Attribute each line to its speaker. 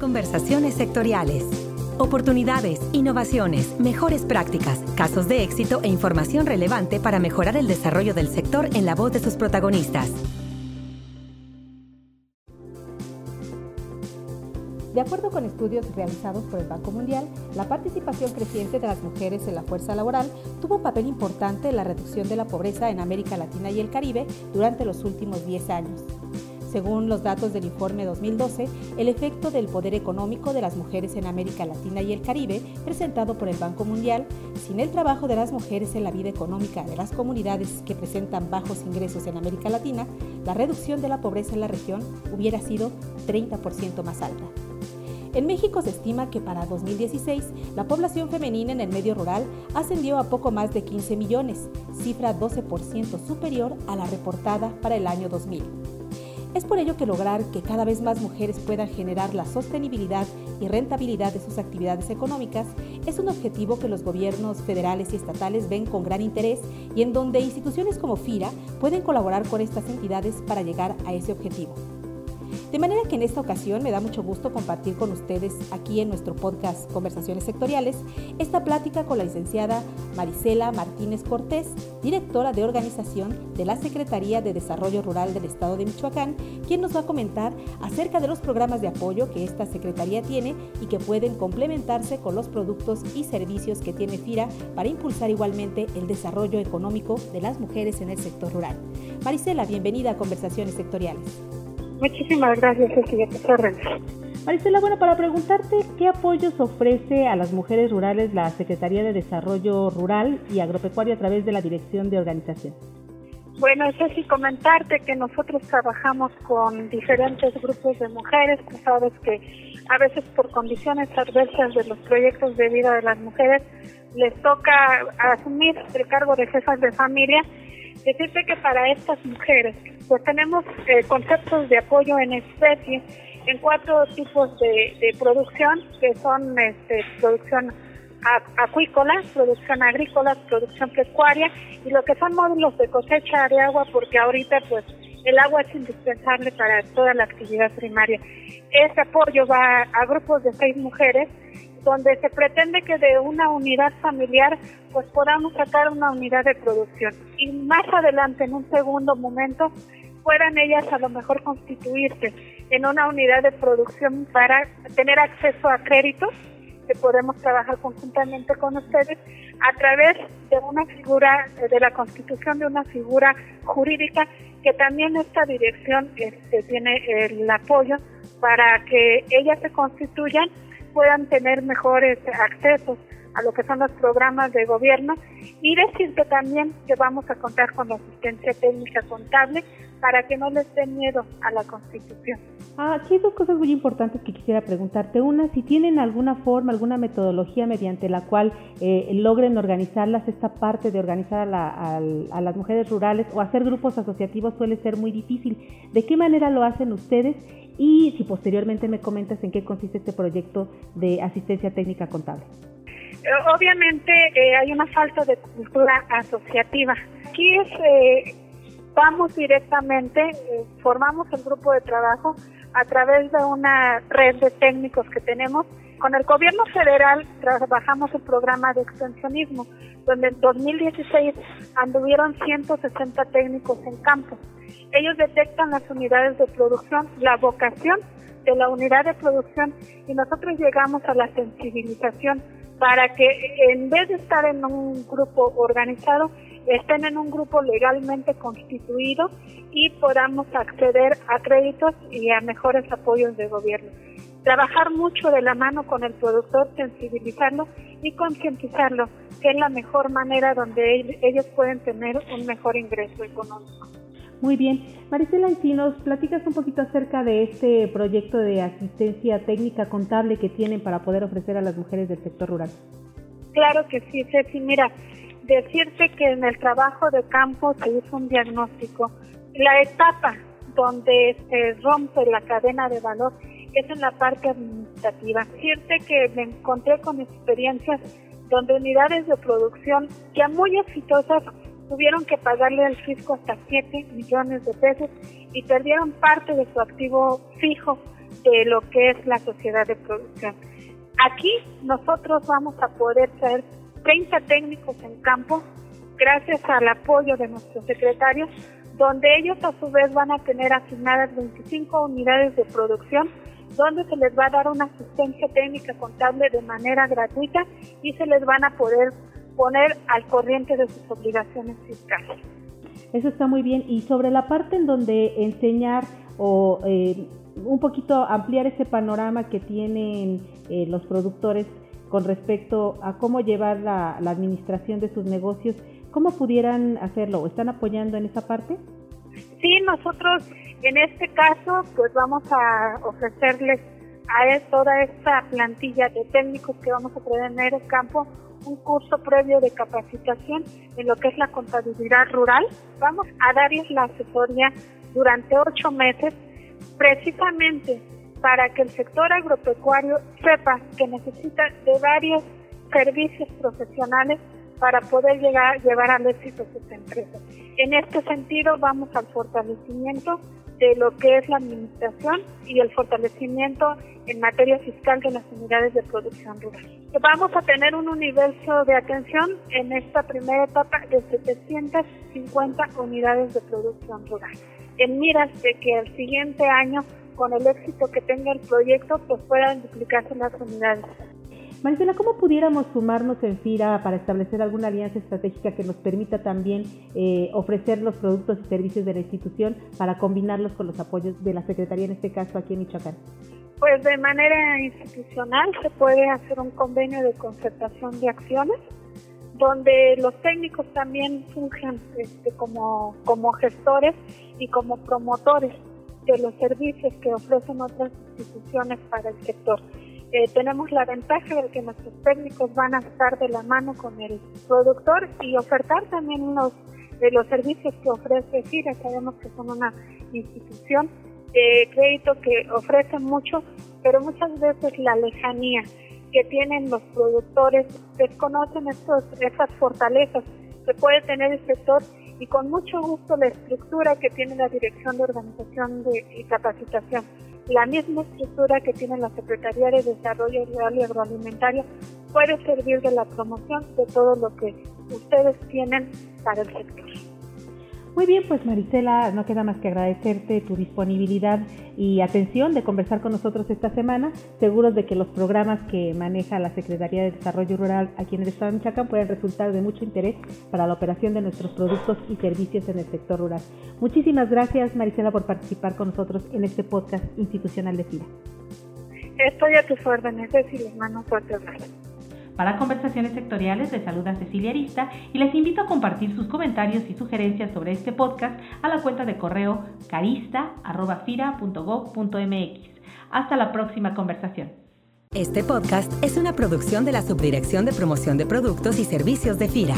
Speaker 1: Conversaciones sectoriales. Oportunidades, innovaciones, mejores prácticas, casos de éxito e información relevante para mejorar el desarrollo del sector en la voz de sus protagonistas.
Speaker 2: De acuerdo con estudios realizados por el Banco Mundial, la participación creciente de las mujeres en la fuerza laboral tuvo un papel importante en la reducción de la pobreza en América Latina y el Caribe durante los últimos 10 años. Según los datos del informe 2012, el efecto del poder económico de las mujeres en América Latina y el Caribe, presentado por el Banco Mundial, sin el trabajo de las mujeres en la vida económica de las comunidades que presentan bajos ingresos en América Latina, la reducción de la pobreza en la región hubiera sido 30% más alta. En México se estima que para 2016 la población femenina en el medio rural ascendió a poco más de 15 millones, cifra 12% superior a la reportada para el año 2000. Es por ello que lograr que cada vez más mujeres puedan generar la sostenibilidad y rentabilidad de sus actividades económicas es un objetivo que los gobiernos federales y estatales ven con gran interés y en donde instituciones como FIRA pueden colaborar con estas entidades para llegar a ese objetivo. De manera que en esta ocasión me da mucho gusto compartir con ustedes aquí en nuestro podcast Conversaciones Sectoriales esta plática con la licenciada Marisela Martínez Cortés, directora de organización de la Secretaría de Desarrollo Rural del Estado de Michoacán, quien nos va a comentar acerca de los programas de apoyo que esta Secretaría tiene y que pueden complementarse con los productos y servicios que tiene FIRA para impulsar igualmente el desarrollo económico de las mujeres en el sector rural. Marisela, bienvenida a Conversaciones Sectoriales.
Speaker 3: Muchísimas gracias, Cecilia
Speaker 2: Maricela, bueno, para preguntarte, ¿qué apoyos ofrece a las mujeres rurales la Secretaría de Desarrollo Rural y Agropecuario a través de la Dirección de Organización?
Speaker 3: Bueno, Ceci, comentarte que nosotros trabajamos con diferentes grupos de mujeres. Tú sabes que a veces por condiciones adversas de los proyectos de vida de las mujeres les toca asumir el cargo de jefas de familia. Decirte que para estas mujeres pues tenemos eh, conceptos de apoyo en especie en cuatro tipos de, producción, que son este, producción acuícola, producción agrícola, producción pecuaria y lo que son módulos de cosecha de agua, porque ahorita pues el agua es indispensable para toda la actividad primaria. Este apoyo va a grupos de seis mujeres donde se pretende que de una unidad familiar pues podamos sacar una unidad de producción. Y más adelante en un segundo momento puedan ellas a lo mejor constituirse en una unidad de producción para tener acceso a créditos que podemos trabajar conjuntamente con ustedes a través de una figura, de la constitución de una figura jurídica que también esta dirección este, tiene el apoyo para que ellas se constituyan puedan tener mejores accesos a lo que son los programas de gobierno y decirte también que vamos a contar con asistencia técnica contable para que no les dé miedo a la Constitución.
Speaker 2: Ah, aquí hay dos cosas muy importantes que quisiera preguntarte. Una, si tienen alguna forma, alguna metodología mediante la cual eh, logren organizarlas, esta parte de organizar a, a, las mujeres rurales o hacer grupos asociativos suele ser muy difícil. ¿De qué manera lo hacen ustedes? Y si posteriormente me comentas en qué consiste este proyecto de asistencia técnica contable.
Speaker 3: Eh, obviamente eh, hay una falta de cultura asociativa. Aquí es, eh, vamos directamente, formamos el grupo de trabajo a través de una red de técnicos que tenemos. Con el gobierno federal trabajamos el programa de extensionismo, donde en 2016 anduvieron 160 técnicos en campo. Ellos detectan las unidades de producción, la vocación de la unidad de producción y nosotros llegamos a la sensibilización para que en vez de estar en un grupo organizado, estén en un grupo legalmente constituido y podamos acceder a créditos y a mejores apoyos de gobierno. Trabajar mucho de la mano con el productor, sensibilizarlo y concientizarlo, que es la mejor manera donde ellos pueden tener un mejor ingreso económico.
Speaker 2: Muy bien. Maricela, si nos platicas un poquito acerca de este proyecto de asistencia técnica contable que tienen para poder ofrecer a las mujeres del sector rural.
Speaker 3: Claro que sí, Ceci. Mira, decirte que en el trabajo de campo se hizo un diagnóstico. La etapa donde se rompe la cadena de valor es en la parte administrativa. Decirte que me encontré con experiencias donde unidades de producción ya muy exitosas tuvieron que pagarle al fisco hasta 7 millones de pesos y perdieron parte de su activo fijo de lo que es la sociedad de producción. Aquí nosotros vamos a poder ser 30 técnicos en campo gracias al apoyo de nuestros secretarios, donde ellos a su vez van a tener asignadas 25 unidades de producción, donde se les va a dar una asistencia técnica contable de manera gratuita y se les van a poder poner al corriente de sus obligaciones fiscales.
Speaker 2: Eso está muy bien. Y sobre la parte en donde enseñar o eh, un poquito ampliar ese panorama que tienen eh, los productores con respecto a cómo llevar la, administración de sus negocios, ¿cómo pudieran hacerlo? ¿O están apoyando en esa parte?
Speaker 3: Sí, nosotros en este caso pues vamos a ofrecerles a toda esta plantilla de técnicos que vamos a tener en campo un curso previo de capacitación en lo que es la contabilidad rural. Vamos a darles la asesoría durante ocho meses precisamente para que el sector agropecuario sepa que necesita de varios servicios profesionales para poder llegar, llevar al éxito sus empresas. En este sentido, vamos al fortalecimiento de lo que es la administración y el fortalecimiento en materia fiscal de las unidades de producción rural. Vamos a tener un universo de atención en esta primera etapa de 750 unidades de producción rural en miras de que el siguiente año, con el éxito que tenga el proyecto, pues puedan duplicarse las unidades.
Speaker 2: Maricela, ¿cómo pudiéramos sumarnos en FIRA para establecer alguna alianza estratégica que nos permita también eh, ofrecer los productos y servicios de la institución para combinarlos con los apoyos de la Secretaría, en este caso aquí en Michoacán?
Speaker 3: Pues de manera institucional se puede hacer un convenio de concertación de acciones donde los técnicos también fungen este, como, como gestores y como promotores de los servicios que ofrecen otras instituciones para el sector. Eh, tenemos la ventaja de que nuestros técnicos van a estar de la mano con el productor y ofertar también los, de los servicios que ofrece FIRA. Sabemos que son una institución de crédito que ofrece mucho, pero muchas veces la lejanía que tienen los productores desconocen estos, esas fortalezas que puede tener el sector y con mucho gusto la estructura que tiene la Dirección de Organización de, y Capacitación, la misma estructura que tiene la Secretaría de Desarrollo Rural y Agroalimentario, puede servir de la promoción de todo lo que ustedes tienen para el sector.
Speaker 2: Muy bien, pues Marisela, no queda más que agradecerte tu disponibilidad y atención de conversar con nosotros esta semana, seguros de que los programas que maneja la Secretaría de Desarrollo Rural aquí en el Estado de Michoacán pueden resultar de mucho interés para la operación de nuestros productos y servicios en el sector rural. Muchísimas gracias Marisela por participar con nosotros en este podcast institucional de FIRA.
Speaker 3: Estoy a tus órdenes, y les mando fuerte abrazo.
Speaker 1: Para conversaciones sectoriales les saluda Cecilia Arista y les invito a compartir sus comentarios y sugerencias sobre este podcast a la cuenta de correo carista.fira.gov.mx. Hasta la próxima conversación. Este podcast es una producción de la Subdirección de Promoción de Productos y Servicios de FIRA.